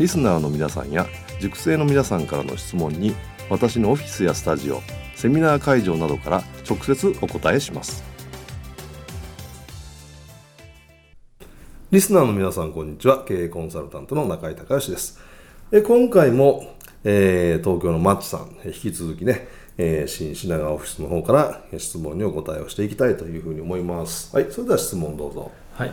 リスナーの皆さんや塾生の皆さんからの質問に私のオフィスやスタジオセミナー会場などから直接お答えしますリスナーの皆さんこんにちは経営コンサルタントの中井隆義ですえ今回も、えー、東京のマッチさん引き続きねえー、新品川オフィスの方から質問にお答えをしていきたいというふうに思います。はい、それでは質問どうぞ。はい。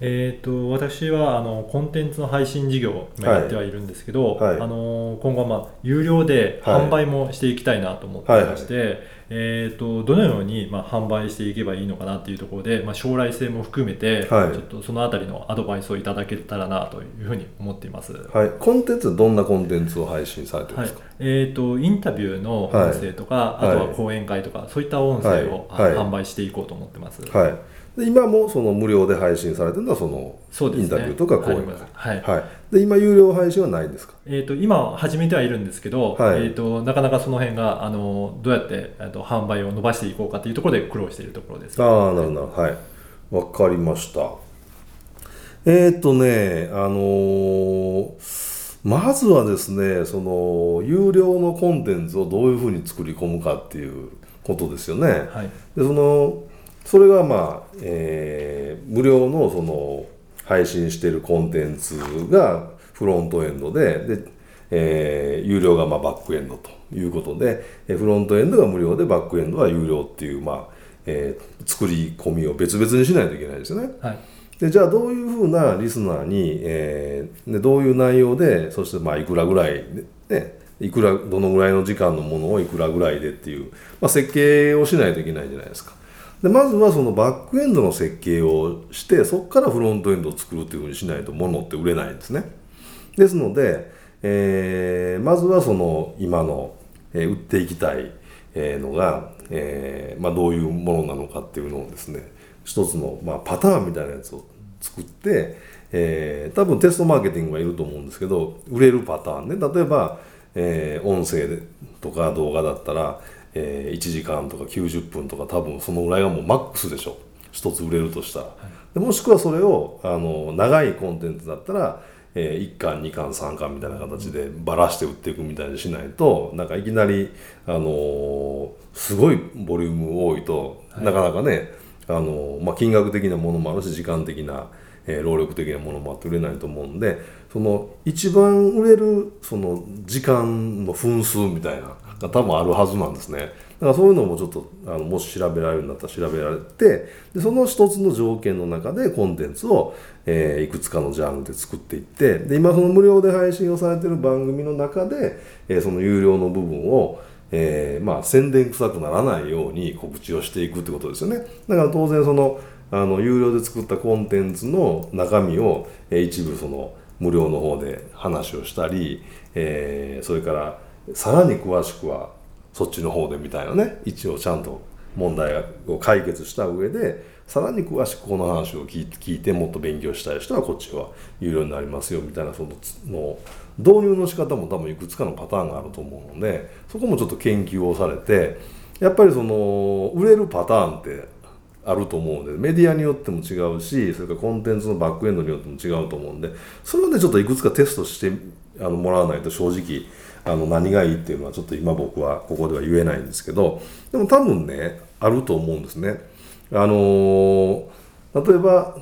えーと、私はあのコンテンツの配信事業をやってはいるんですけど、はい。はい、あの今後は、まあ、有料で販売もしていきたいなと思ってまして、はいはい、えーと、どのように、まあ、販売していけばいいのかなっていうところで、まあ、将来性も含めて、ちょっとそのあたりのアドバイスをいただけたらなというふうに思っています、はい、コンテンツどんなコンテンツを配信されてるんですか、えーと、インタビューの音声とか、あとは講演会とかそういった音声を、販売していこうと思ってます。はい。で今もその無料で配信されてるのはそのインタビューとか講演会、はい、はい、で今有料配信はないんですか、えーと、今始めてはいるんですけど、はい、えーと、なかなかその辺があのどうやって、えーと、販売を伸ばしていこうかというところで苦労しているところです、ああなるほど。はい。わかりました。えっ、ー、とねあのー、まずはですねその有料のコンテンツをどういうふうに作り込むかっていうことですよね、はい、でそのそれがまあ、えー、無料のその配信しているコンテンツがフロントエンドでで、えー、有料がまあバックエンドということでフロントエンドが無料でバックエンドは有料っていう、まあえー、作り込みを別々にしないといけないですよね。はいでじゃあどういうふうなリスナーに、えー、でどういう内容でそしてまあいくらぐらいで、ね、いくらどのぐらいの時間のものをいくらぐらいでっていう、まあ、設計をしないといけないじゃないですか。でまずはそのバックエンドの設計をしてそこからフロントエンドを作るっていうふうにしないと物って売れないんですね。ですので、えー、まずはその今の、えー、売っていきたいのが、えーまあ、どういうものなのかっていうのをですね一つの、まあ、パターンみたいなやつを作って、えー、多分テストマーケティングがいると思うんですけど売れるパターンね。例えば、えー、音声とか動画だったらえー、1時間とか90分とか多分そのぐらいがもうマックスでしょ。一つ売れるとしたら、はい、もしくはそれをあの長いコンテンツだったら、えー、1巻2巻3巻みたいな形でばらして売っていくみたいにしないとなんかいきなり、あのー、すごいボリューム多いと、はい、なかなかね、あのー、まあ、金額的なものもあるし時間的な、え労力的なものもあって売れないと思うんでその一番売れるその時間の分数みたいなが多分あるはずなんですね。だからそういうのもちょっとあのもし調べられるんだったら調べられてでその一つの条件の中でコンテンツを、えー、いくつかのジャンルで作っていってで今その無料で配信をされてる番組の中で、えー、その有料の部分をえー、まあ宣伝臭くならないように告知をしていくってことですよね。だから当然そのあの有料で作ったコンテンツの中身を、えー、一部その無料の方で話をしたり、えー、それからさらに詳しくはそっちの方でみたいなね一応ちゃんと問題を解決した上でさらに詳しくこの話を聞いて聞いてもっと勉強したい人はこっちは有料になりますよみたいなそのの導入の仕方も多分いくつかのパターンがあると思うのでそこもちょっと研究をされてやっぱりその売れるパターンってあると思うのでメディアによっても違うしそれからコンテンツのバックエンドによっても違うと思うんでそれでちょっといくつかテストしてあのもらわないと正直あの何がいいっていうのはちょっと今僕はここでは言えないんですけどでも多分ねあると思うんですね。あの例えば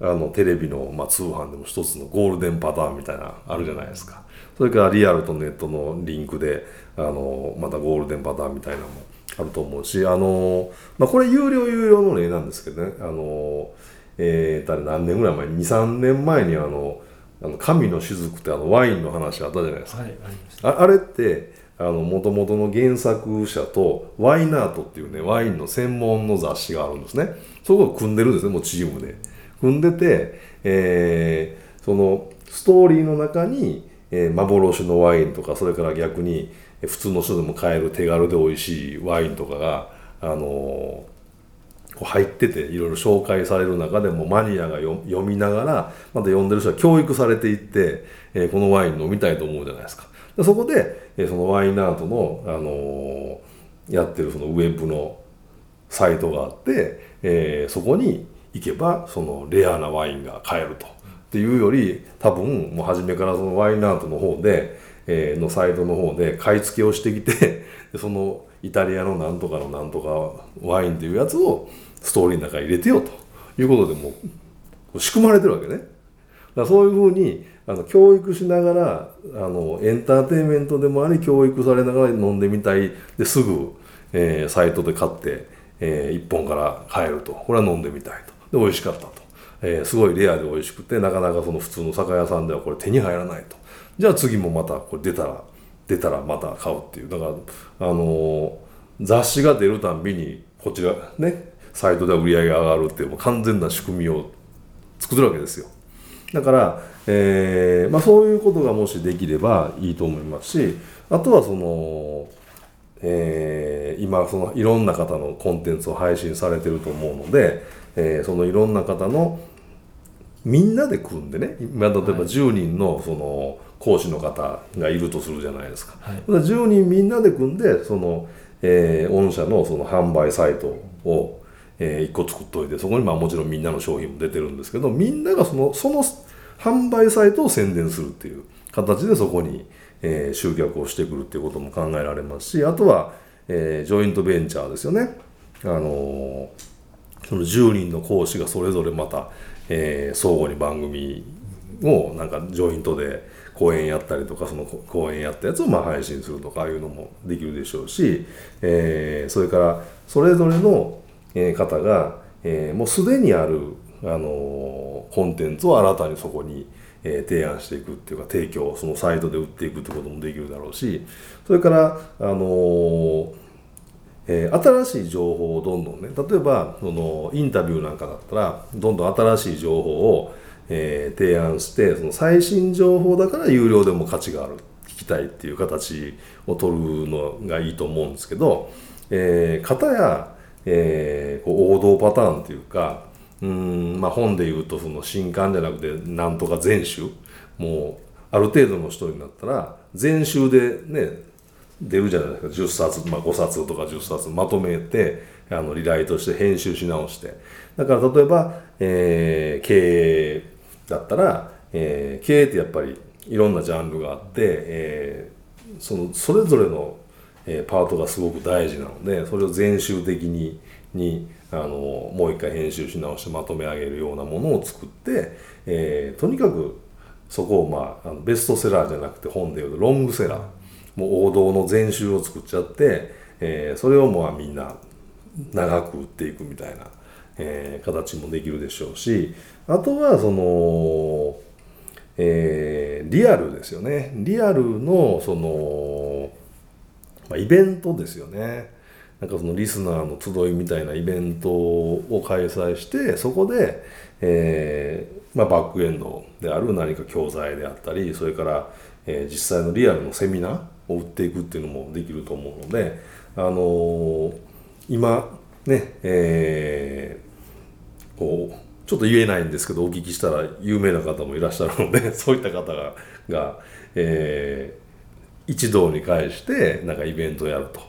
あのテレビの、まあ、通販でも一つのゴールデンパターンみたいなあるじゃないですか。それからリアルとネットのリンクであのまたゴールデンパターンみたいなのもあると思うしあの、まあ、これ有料有料の例なんですけどねあの、えー、誰何年ぐらい前？23年前にあのあの神の雫ってあのワインの話あったじゃないですか、はい、ああれってもともとの原作者とワイナートっていうねワインの専門の雑誌があるんですね。そこを組んでるんですねもうチームで。組んでて、えー、そのストーリーの中に、えー、幻のワインとかそれから逆に普通の人でも買える手軽で美味しいワインとかが、あのー、こう入ってていろいろ紹介される中でもマニアが読みながらまた読んでる人は教育されていって、え、このワイン飲みたいと思うじゃないですか。でそこで、え、そのワインアートの、あのー、やってるそのウェブのサイトがあって、え、そこに行けばそのレアなワインが買えると。っていうより多分もう初めからそのワインアートの方でえー、のサイトの方で買い付けをしてきて そのイタリアのなんとかのなんとかワインっていうやつをストーリーの中に入れてよということでもう仕組まれてるわけね。だそういうふうにあの教育しながらあのエンターテインメントでもあり教育されながら飲んでみたい。ですぐ、えー、サイトで買って、えー、1本から買えると。これは飲んでみたいと。で美味しかったと、えー、すごいレアで美味しくてなかなかその普通の酒屋さんではこれ手に入らないと。じゃあ次もまたこれ出たら出たらまた買うっていう。だからあの雑誌が出るたんびにこちらねサイトでは売り上げが上がるっていうもう完全な仕組みを作るわけですよ。だから、えーまあ、そういうことがもしできればいいと思いますしあとはその、えー、今そのいろんな方のコンテンツを配信されてると思うので、えー、そのいろんな方のみんなで組んでね今例えば10人のその講師の方がいるとするじゃないですか、はい、10人みんなで組んでその、えー、御社のその販売サイトを、えー、1個作っといてそこにまあもちろんみんなの商品も出てるんですけどみんながそのその販売サイトを宣伝するっていう形でそこに、えー、集客をしてくるっていうことも考えられますしあとは、えー、ジョイントベンチャーですよね。あのー、その10人の講師がそれぞれまたえー、相互に番組をなんかジョイントで講演やったりとかその講演やったやつをまあ配信するとかいうのもできるでしょうし、えー、それからそれぞれの方が、えー、もうすでにある、あのー、コンテンツを新たにそこに、えー、提案していくっていうか提供そのサイトで売っていくってこともできるだろうしそれから、あのーえ、新しい情報をどんどんね例えばそのインタビューなんかだったらどんどん新しい情報を、えー、提案してその最新情報だから有料でも価値がある聞きたいっていう形を取るのがいいと思うんですけど、えー、方や、えー、こう王道パターンっていうかうんまあ本で言うとその新刊じゃなくてなんとか全集もうある程度の人になったら全集でね出るじゃないですか。10冊、まあ、5冊とか10冊まとめてあのリライトして編集し直して。だから例えば、えー、経営だったら、えー、経営ってやっぱりいろんなジャンルがあって、えー、そのそれぞれの、えー、パートがすごく大事なのでそれを全集的ににあのもう一回編集し直してまとめ上げるようなものを作って、えー、とにかくそこを、まあ、あのベストセラーじゃなくて本でいうとロングセラーもう王道の全集を作っちゃって、えー、それをもうみんな長く売っていくみたいな、えー、形もできるでしょうしあとはその、えー、リアルですよね。リアルのその、まあ、イベントですよね。なんかそのリスナーの集いみたいなイベントを開催してそこで、えーまあ、バックエンドである何か教材であったりそれから、えー、実際のリアルのセミナーを売っていくっていうのもできると思うので、あのー、今ね、えー、こうちょっと言えないんですけどお聞きしたら有名な方もいらっしゃるので そういった方がが、えー、一堂に会してなんかイベントをやると、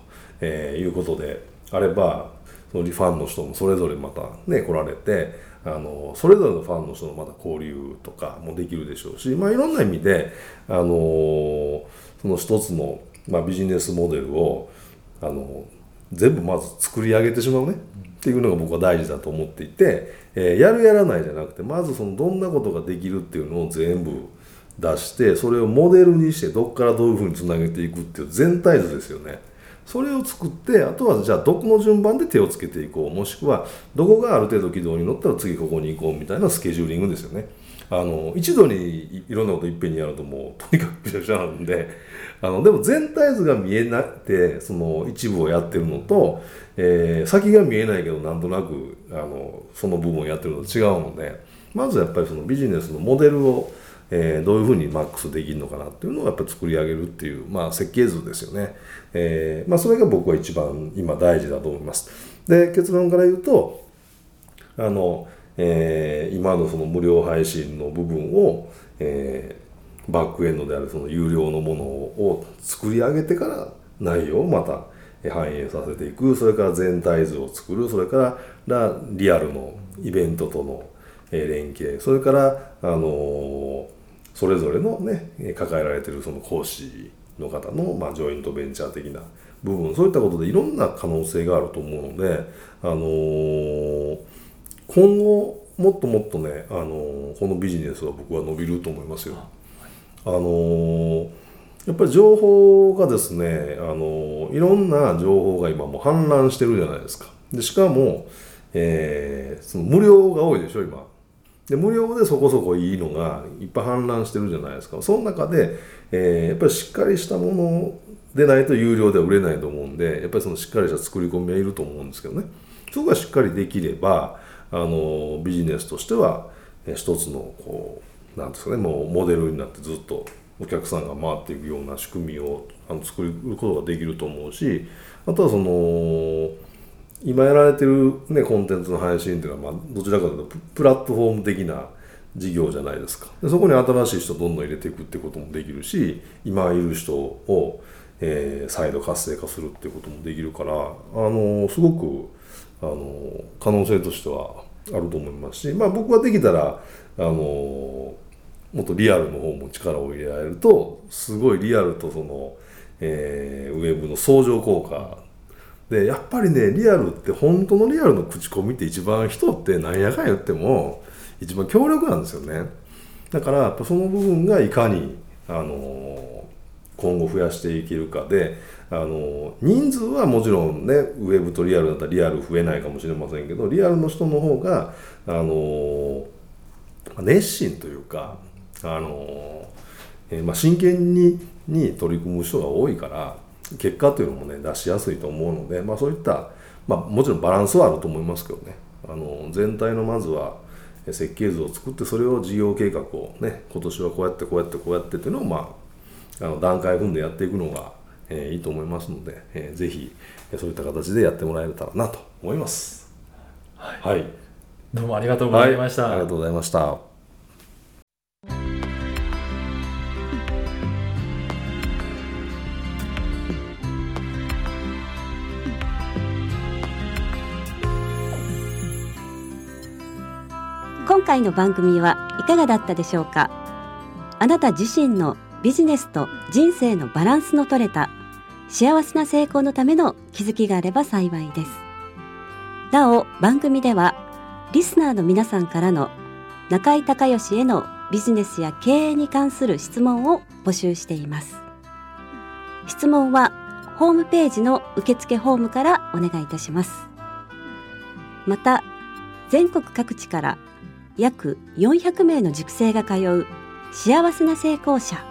えー、いうことであればそのファンの人もそれぞれまたね来られてあのそれぞれのファンの人のまた交流とかもできるでしょうし、まあ、いろんな意味で、あの、その一つの、まあ、ビジネスモデルを、あの全部まず作り上げてしまうねっていうのが僕は大事だと思っていて、えー、やるやらないじゃなくてまずそのどんなことができるっていうのを全部出してそれをモデルにしてどこからどういうふうにつなげていくっていう全体図ですよね。それを作ってあとはじゃあどこの順番で手をつけていこうもしくはどこがある程度軌道に乗ったら次ここに行こうみたいなスケジューリングですよね。あの一度にいろんなこといっぺんにやるともうとにかくびしゃびしゃなんであのでも全体図が見えなくてその一部をやってるのと、えー、先が見えないけどなんとなくあのその部分をやってるのと違うのでまずやっぱりそのビジネスのモデルをえー、どういうふうにマックスできるのかなっていうのをやっぱり作り上げるっていう、まあ、設計図ですよね、えーまあ、それが僕は一番今大事だと思います。で結論から言うとあの、えー、今のその無料配信の部分を、えー、バックエンドであるその有料のものを作り上げてから内容をまた反映させていく。それから全体図を作る。それからリアルのイベントとの連携。それからあのそれぞれのね抱えられてるその講師の方の、まあ、ジョイントベンチャー的な部分。そういったことでいろんな可能性があると思うので、あの、今後もっともっとね、あの、このビジネスは僕は伸びると思いますよ。あの、やっぱり情報がですね、あのいろんな情報が今もう氾濫してるじゃないですか。でしかも、えー、その無料が多いでしょ今で無料でそこそこいいのがいっぱい氾濫してるじゃないですかその中で、えー、やっぱりしっかりしたものでないと有料では売れないと思うんでやっぱりそのしっかりした作り込みはいると思うんですけどねそこがしっかりできればあのビジネスとしては一つのこうなんですかねもうモデルになってずっとお客さんが回っていくような仕組みをあの作ることができると思うしあとはその今やられてる、ね、コンテンツの配信っていうのは、まあ、どちらかというとプラットフォーム的な事業じゃないですか。でそこに新しい人どんどん入れていくってこともできるし今いる人を、えー、再度活性化するってこともできるからあのすごくあの可能性としてはあると思いますし、まあ、僕はできたらあのもっとリアルの方も力を入れられるとすごいリアルとその、えー、ウェブの相乗効果。でやっぱりねリアルって本当のリアルの口コミって一番人ってなんやかん言っても一番強力なんですよね。だからやっぱその部分がいかにあの今後増やしていけるかであの人数はもちろんねウェブとリアルだったらリアル増えないかもしれませんけどリアルの人の方があの熱心というかあの、えー、まあ、真剣にに取り組む人が多いから結果というのもね出しやすいと思うので、まあ、そういった、まあ、もちろんバランスはあると思いますけどね。あの全体のまずは設計図を作ってそれを事業計画をね今年はこうやってこうやってこうやってっていうのをまああの段階踏んでやっていくのが、えー、いいと思いますので、えー、ぜひそういった形でやってもらえたらなと思います。はい、はい、どうもありがとうございました、はい、ありがとうございました。今回の番組はいかがだったでしょうか？あなた自身のビジネスと人生のバランスの取れた幸せな成功のための気づきがあれば幸いです。なお番組ではリスナーの皆さんからの中井隆義へのビジネスや経営に関する質問を募集しています。質問はホームページの受付フォームからお願いいたします。また全国各地から約400名の塾生が通う幸せな成功者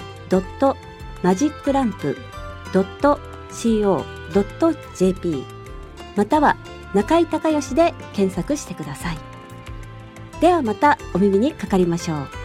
magiclamp.co.jp または中井隆義で検索してください。ではまたお耳にかかりましょう。